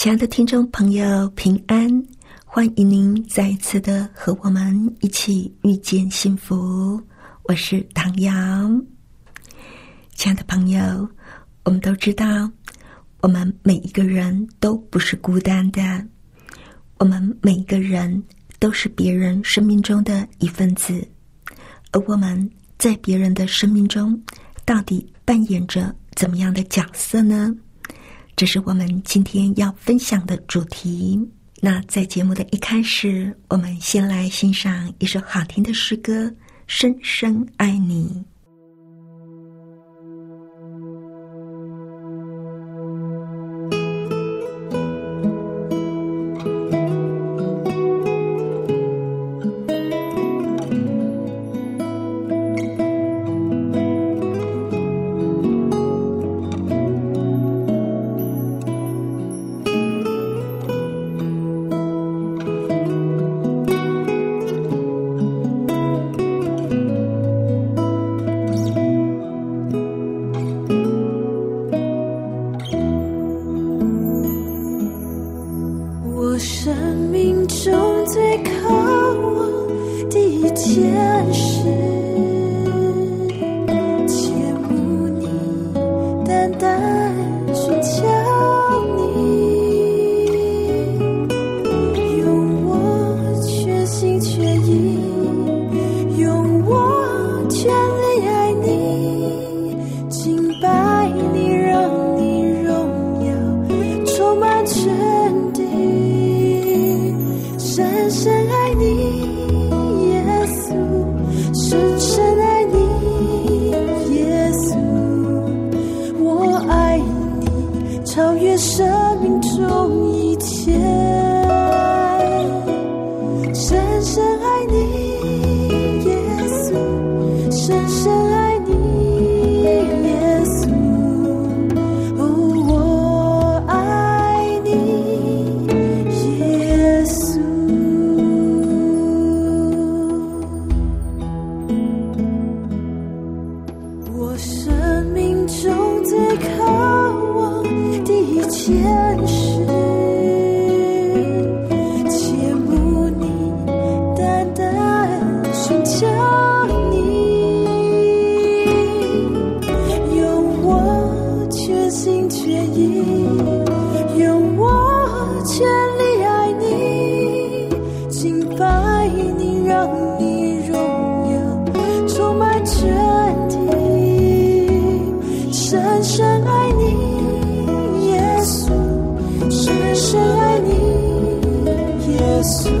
亲爱的听众朋友，平安！欢迎您再一次的和我们一起遇见幸福。我是唐瑶。亲爱的朋友，我们都知道。我们每一个人都不是孤单的，我们每一个人都是别人生命中的一份子，而我们在别人的生命中到底扮演着怎么样的角色呢？这是我们今天要分享的主题。那在节目的一开始，我们先来欣赏一首好听的诗歌《深深爱你》。this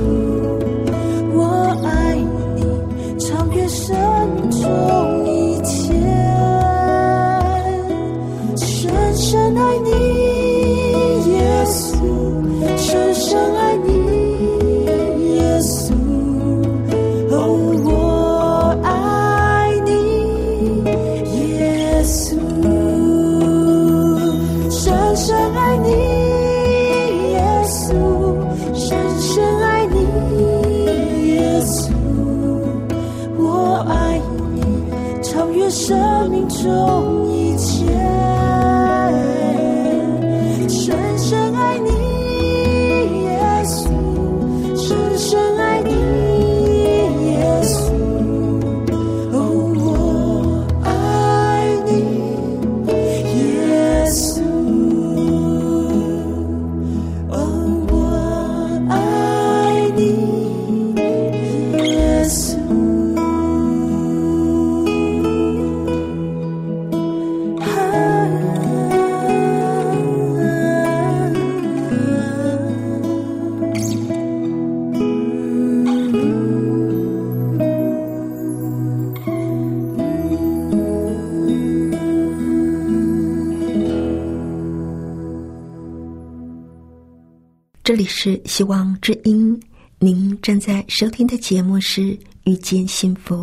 是希望之音，您正在收听的节目是《遇见幸福》，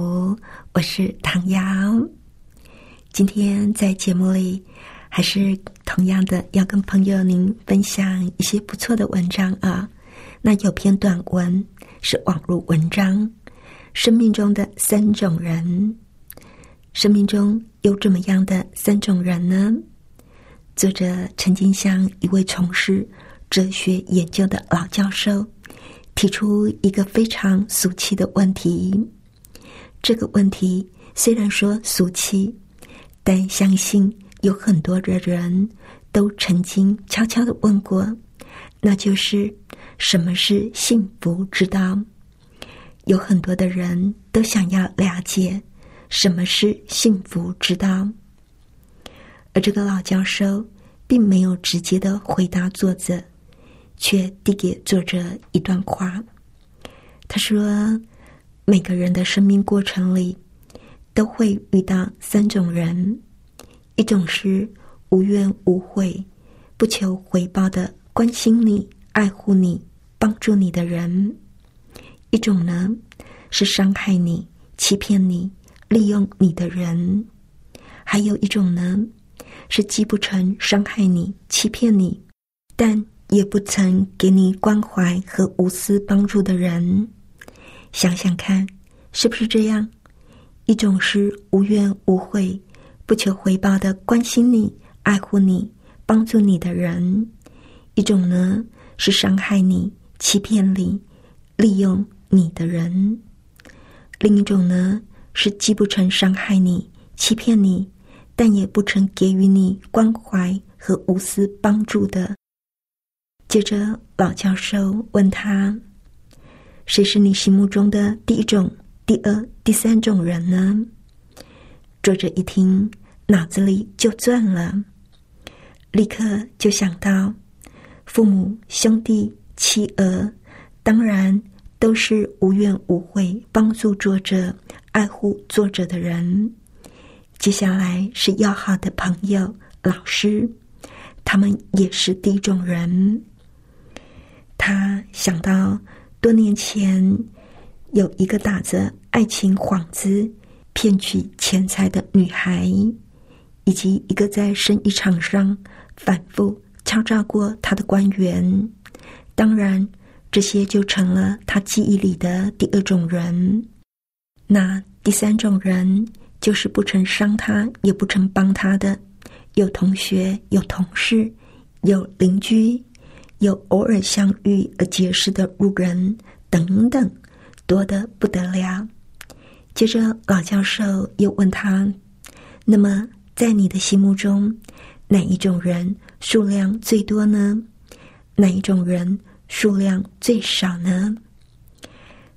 我是唐瑶。今天在节目里，还是同样的要跟朋友您分享一些不错的文章啊。那有篇短文是网络文章，《生命中的三种人》。生命中有怎么样的三种人呢？作者曾经向一位从事哲学研究的老教授提出一个非常俗气的问题。这个问题虽然说俗气，但相信有很多的人都曾经悄悄的问过，那就是什么是幸福之道？有很多的人都想要了解。什么是幸福之道？而这个老教授并没有直接的回答作者，却递给作者一段话。他说：“每个人的生命过程里，都会遇到三种人：一种是无怨无悔、不求回报的关心你、爱护你、帮助你的人；一种呢，是伤害你、欺骗你。”利用你的人，还有一种呢，是既不曾伤害你、欺骗你，但也不曾给你关怀和无私帮助的人。想想看，是不是这样？一种是无怨无悔、不求回报的关心你、爱护你、帮助你的人；一种呢，是伤害你、欺骗你、利用你的人；另一种呢？是既不曾伤害你、欺骗你，但也不曾给予你关怀和无私帮助的。接着，老教授问他：“谁是你心目中的第一种、第二、第三种人呢？”作者一听，脑子里就转了，立刻就想到：父母、兄弟、妻儿，当然都是无怨无悔帮助作者。爱护作者的人，接下来是要好的朋友、老师，他们也是第一种人。他想到多年前有一个打着爱情幌子骗取钱财的女孩，以及一个在生意场上反复敲诈过他的官员。当然，这些就成了他记忆里的第二种人。那第三种人就是不曾伤他，也不曾帮他的，有同学，有同事，有邻居，有偶尔相遇而结识的路人等等，多得不得了。接着，老教授又问他：“那么，在你的心目中，哪一种人数量最多呢？哪一种人数量最少呢？”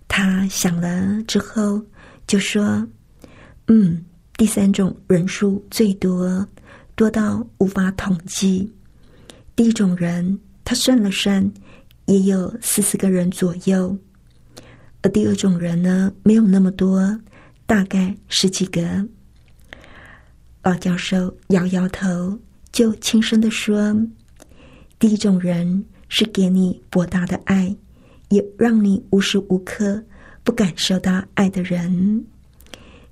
他想了之后。就说：“嗯，第三种人数最多，多到无法统计。第一种人，他算了算，也有四十个人左右；而第二种人呢，没有那么多，大概十几个。”老教授摇摇头，就轻声的说：“第一种人是给你博大的爱，也让你无时无刻。”不感受到爱的人，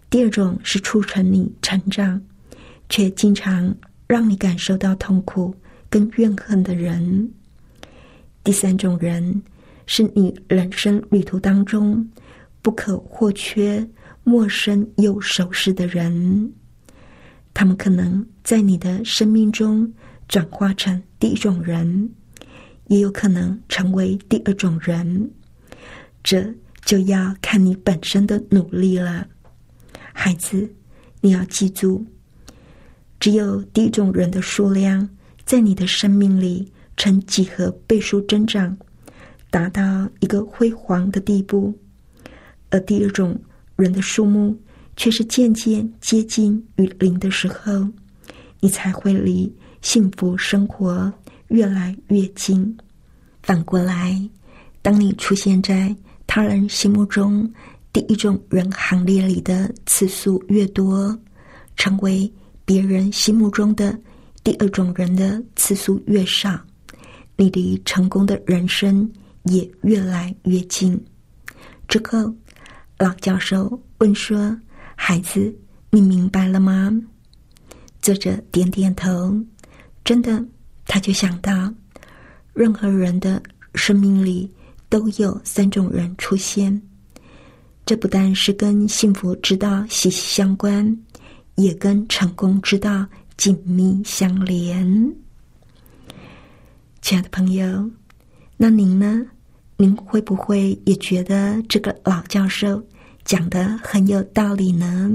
第二种是促成你成长，却经常让你感受到痛苦跟怨恨的人。第三种人是你人生旅途当中不可或缺、陌生又熟识的人。他们可能在你的生命中转化成第一种人，也有可能成为第二种人。这。就要看你本身的努力了，孩子，你要记住，只有第一种人的数量在你的生命里呈几何倍数增长，达到一个辉煌的地步，而第二种人的数目却是渐渐接近于零的时候，你才会离幸福生活越来越近。反过来，当你出现在他人心目中第一种人行列里的次数越多，成为别人心目中的第二种人的次数越少，你离成功的人生也越来越近。之后，老教授问说：“孩子，你明白了吗？”作者点点头。真的，他就想到，任何人的生命里都有三种人出现。这不但是跟幸福之道息息相关，也跟成功之道紧密相连。亲爱的朋友，那您呢？您会不会也觉得这个老教授讲的很有道理呢？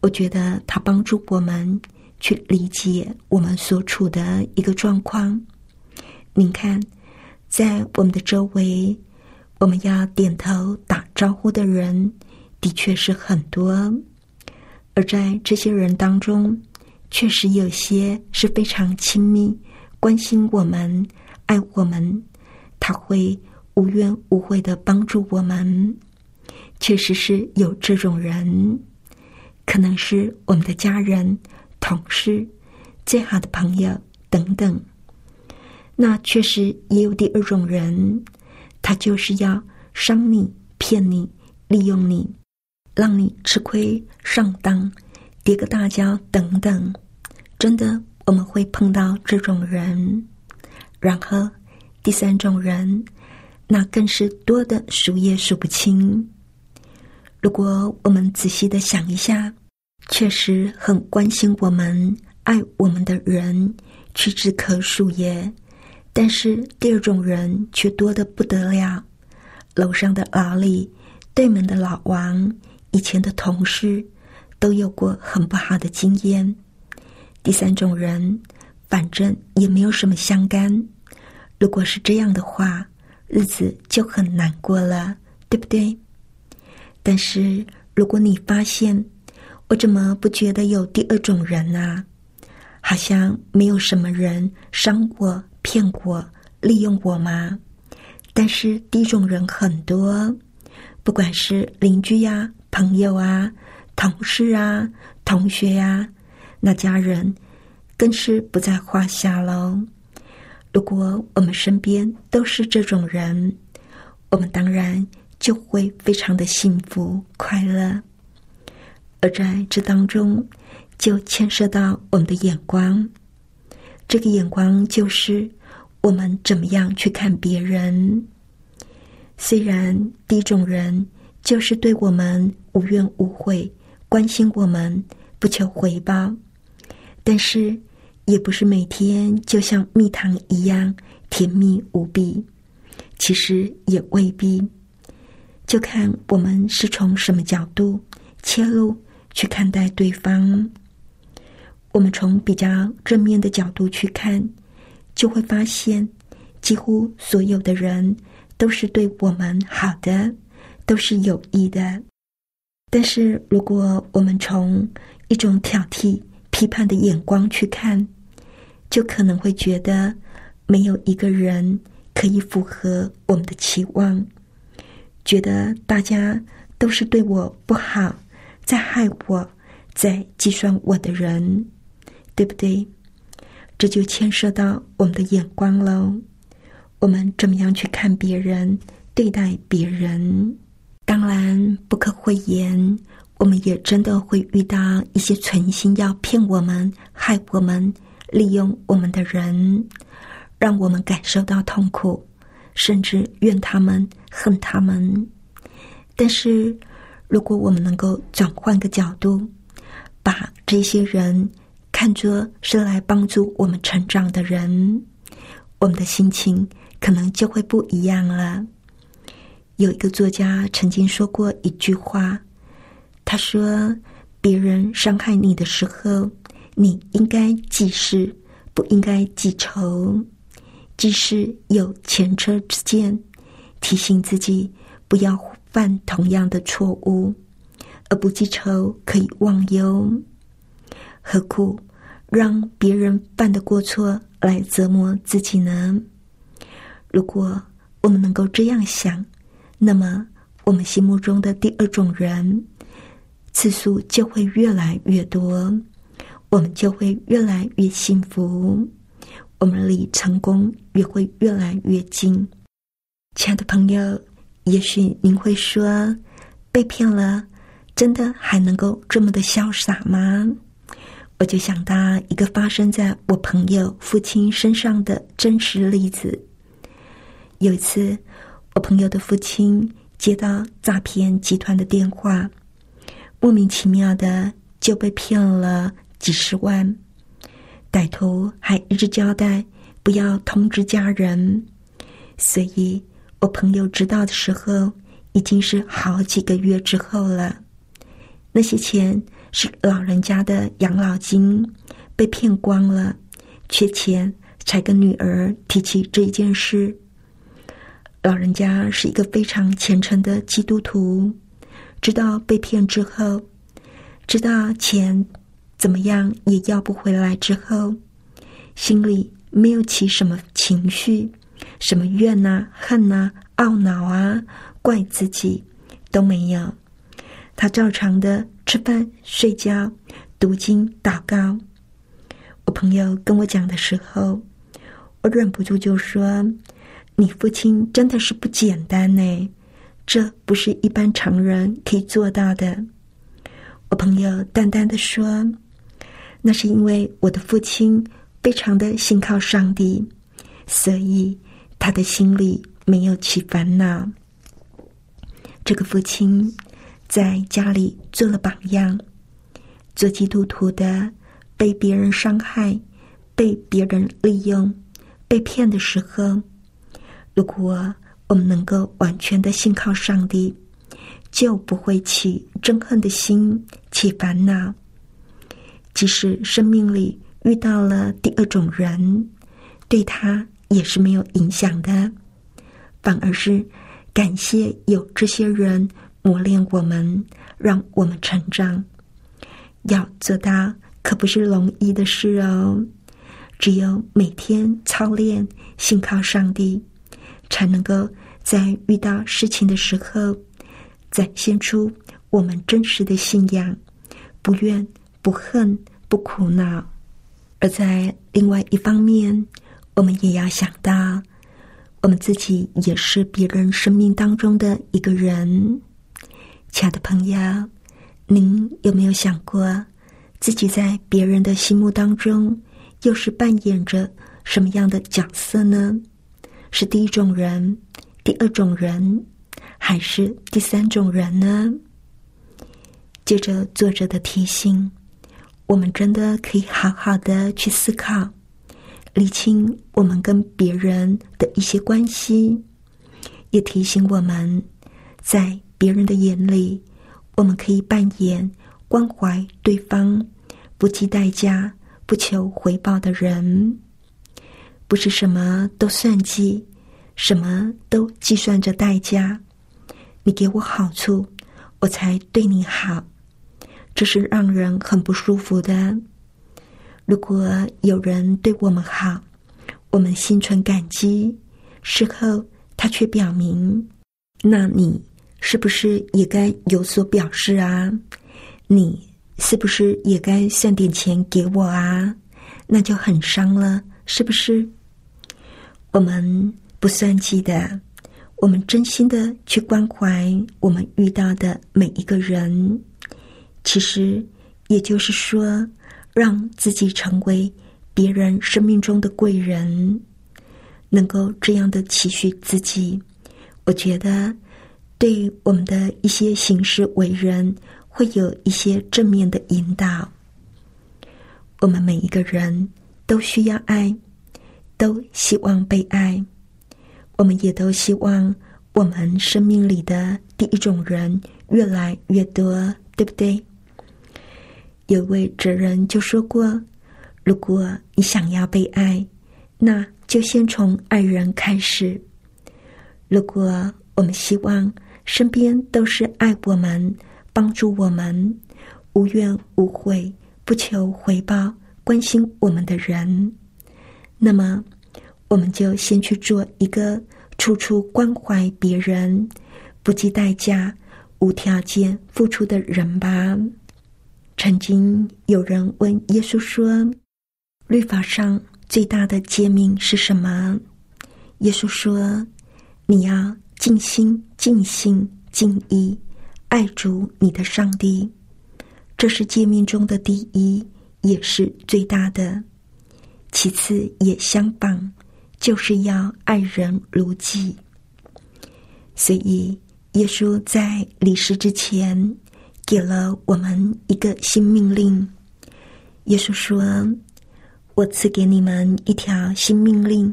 我觉得他帮助我们去理解我们所处的一个状况。您看，在我们的周围。我们要点头打招呼的人，的确是很多，而在这些人当中，确实有些是非常亲密、关心我们、爱我们，他会无怨无悔的帮助我们。确实是有这种人，可能是我们的家人、同事、最好的朋友等等。那确实也有第二种人。他就是要伤你、骗你、利用你，让你吃亏、上当、跌个大跤等等。真的，我们会碰到这种人。然后，第三种人，那更是多的数也数不清。如果我们仔细的想一下，确实很关心我们、爱我们的人，屈指可数耶。但是第二种人却多得不得了，楼上的老李，对门的老王，以前的同事，都有过很不好的经验。第三种人，反正也没有什么相干。如果是这样的话，日子就很难过了，对不对？但是如果你发现，我怎么不觉得有第二种人呢？好像没有什么人伤我。骗我、利用我吗？但是第一种人很多，不管是邻居呀、朋友啊、同事啊、同学呀，那家人更是不在话下喽。如果我们身边都是这种人，我们当然就会非常的幸福快乐。而在这当中，就牵涉到我们的眼光。这个眼光就是我们怎么样去看别人。虽然第一种人就是对我们无怨无悔，关心我们，不求回报，但是也不是每天就像蜜糖一样甜蜜无比。其实也未必，就看我们是从什么角度切入去看待对方。我们从比较正面的角度去看，就会发现，几乎所有的人都是对我们好的，都是有益的。但是，如果我们从一种挑剔、批判的眼光去看，就可能会觉得没有一个人可以符合我们的期望，觉得大家都是对我不好，在害我，在计算我的人。对不对？这就牵涉到我们的眼光喽。我们怎么样去看别人、对待别人？当然不可讳言，我们也真的会遇到一些存心要骗我们、害我们、利用我们的人，让我们感受到痛苦，甚至怨他们、恨他们。但是，如果我们能够转换个角度，把这些人。看作是来帮助我们成长的人，我们的心情可能就会不一样了。有一个作家曾经说过一句话，他说：“别人伤害你的时候，你应该记事，不应该记仇。记事有前车之鉴，提醒自己不要犯同样的错误；而不记仇，可以忘忧。”何苦让别人犯的过错来折磨自己呢？如果我们能够这样想，那么我们心目中的第二种人次数就会越来越多，我们就会越来越幸福。我们离成功也会越来越近。亲爱的朋友，也许您会说，被骗了，真的还能够这么的潇洒吗？我就想到一个发生在我朋友父亲身上的真实例子。有一次，我朋友的父亲接到诈骗集团的电话，莫名其妙的就被骗了几十万。歹徒还一直交代不要通知家人，所以我朋友知道的时候，已经是好几个月之后了。那些钱。是老人家的养老金被骗光了，缺钱才跟女儿提起这件事。老人家是一个非常虔诚的基督徒，知道被骗之后，知道钱怎么样也要不回来之后，心里没有起什么情绪，什么怨呐、恨呐、懊恼啊、怪自己都没有，他照常的。吃饭、睡觉、读经、祷告。我朋友跟我讲的时候，我忍不住就说：“你父亲真的是不简单呢，这不是一般常人可以做到的。”我朋友淡淡的说：“那是因为我的父亲非常的信靠上帝，所以他的心里没有起烦恼。”这个父亲。在家里做了榜样，做基督徒的被别人伤害、被别人利用、被骗的时候，如果我们能够完全的信靠上帝，就不会起憎恨的心、起烦恼。即使生命里遇到了第二种人，对他也是没有影响的，反而是感谢有这些人。磨练我们，让我们成长。要做到可不是容易的事哦。只有每天操练，信靠上帝，才能够在遇到事情的时候，展现出我们真实的信仰，不怨不恨不苦恼。而在另外一方面，我们也要想到，我们自己也是别人生命当中的一个人。亲爱的朋友，您有没有想过，自己在别人的心目当中，又是扮演着什么样的角色呢？是第一种人、第二种人，还是第三种人呢？接着作者的提醒，我们真的可以好好的去思考，理清我们跟别人的一些关系，也提醒我们在。别人的眼里，我们可以扮演关怀对方、不计代价、不求回报的人，不是什么都算计，什么都计算着代价。你给我好处，我才对你好，这是让人很不舒服的。如果有人对我们好，我们心存感激，事后他却表明，那你。是不是也该有所表示啊？你是不是也该算点钱给我啊？那就很伤了，是不是？我们不算计的，我们真心的去关怀我们遇到的每一个人。其实，也就是说，让自己成为别人生命中的贵人，能够这样的期许自己，我觉得。对我们的一些行事为人，会有一些正面的引导。我们每一个人都需要爱，都希望被爱。我们也都希望我们生命里的第一种人越来越多，对不对？有位哲人就说过：“如果你想要被爱，那就先从爱人开始。如果我们希望。”身边都是爱我们、帮助我们、无怨无悔、不求回报、关心我们的人。那么，我们就先去做一个处处关怀别人、不计代价、无条件付出的人吧。曾经有人问耶稣说：“律法上最大的诫命是什么？耶稣说：“你要尽心、尽性、尽意爱主你的上帝。”这是诫命中的第一，也是最大的。其次也相仿，就是要爱人如己。所以，耶稣在离世之前，给了我们一个新命令。耶稣说：“我赐给你们一条新命令，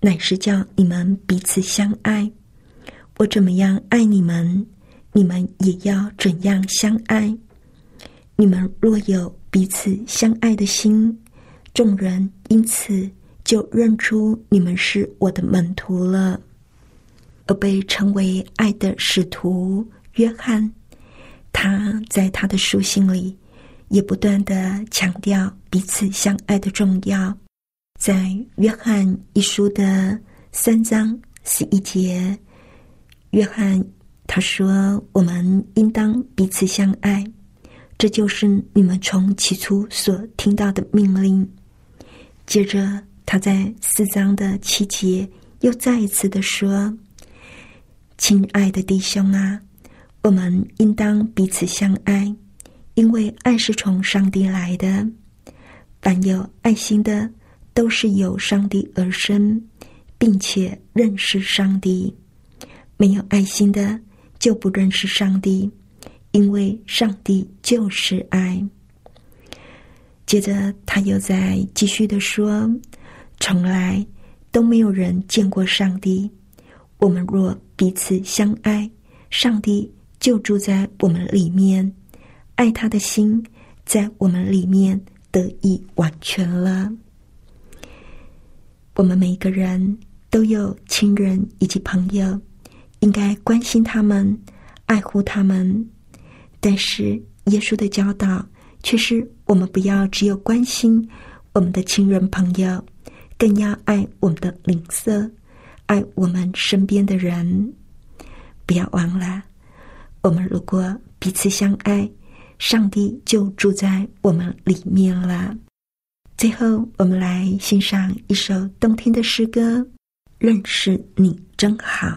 乃是叫你们彼此相爱。我怎么样爱你们，你们也要怎样相爱。你们若有彼此相爱的心。”众人因此就认出你们是我的门徒了，而被称为爱的使徒约翰。他在他的书信里也不断的强调彼此相爱的重要。在约翰一书的三章十一节，约翰他说：“我们应当彼此相爱，这就是你们从起初所听到的命令。”接着，他在四章的七节又再一次的说：“亲爱的弟兄啊，我们应当彼此相爱，因为爱是从上帝来的。凡有爱心的，都是由上帝而生，并且认识上帝；没有爱心的，就不认识上帝，因为上帝就是爱。”接着，他又在继续的说：“从来都没有人见过上帝。我们若彼此相爱，上帝就住在我们里面，爱他的心在我们里面得以完全了。我们每一个人都有亲人以及朋友，应该关心他们，爱护他们。但是，耶稣的教导。”却是我们不要只有关心我们的亲人朋友，更要爱我们的邻舍，爱我们身边的人。不要忘了，我们如果彼此相爱，上帝就住在我们里面了。最后，我们来欣赏一首动听的诗歌，《认识你真好》。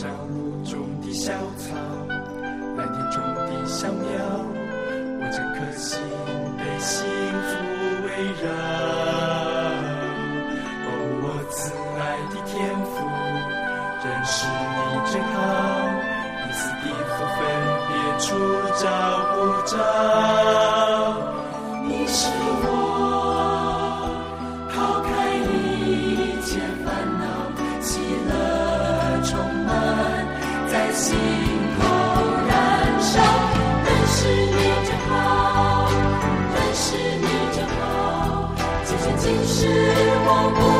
沙漠中的小草蓝天中的小鸟我整颗心被幸福围绕。哦我慈爱的天父认识你真好彼此的福分别处找不着是我不。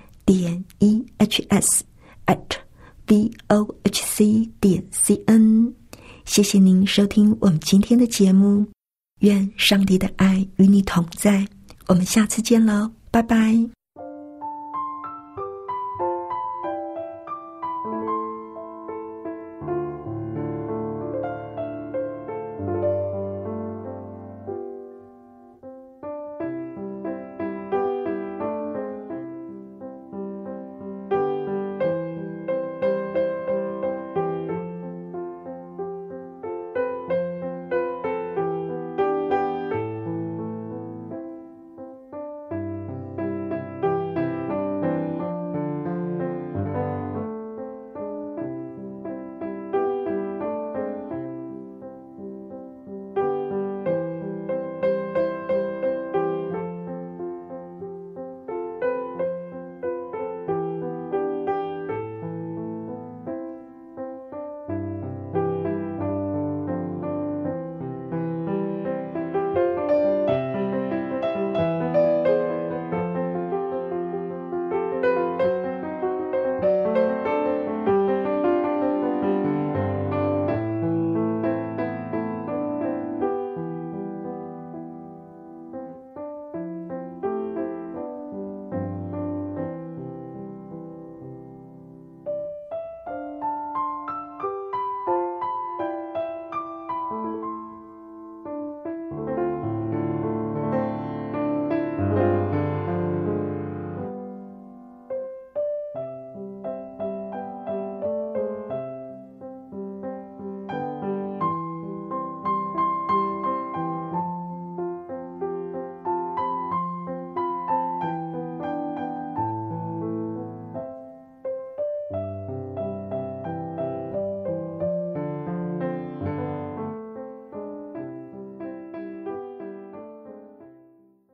点 e h s at v o h c 点 c n，谢谢您收听我们今天的节目，愿上帝的爱与你同在，我们下次见喽，拜拜。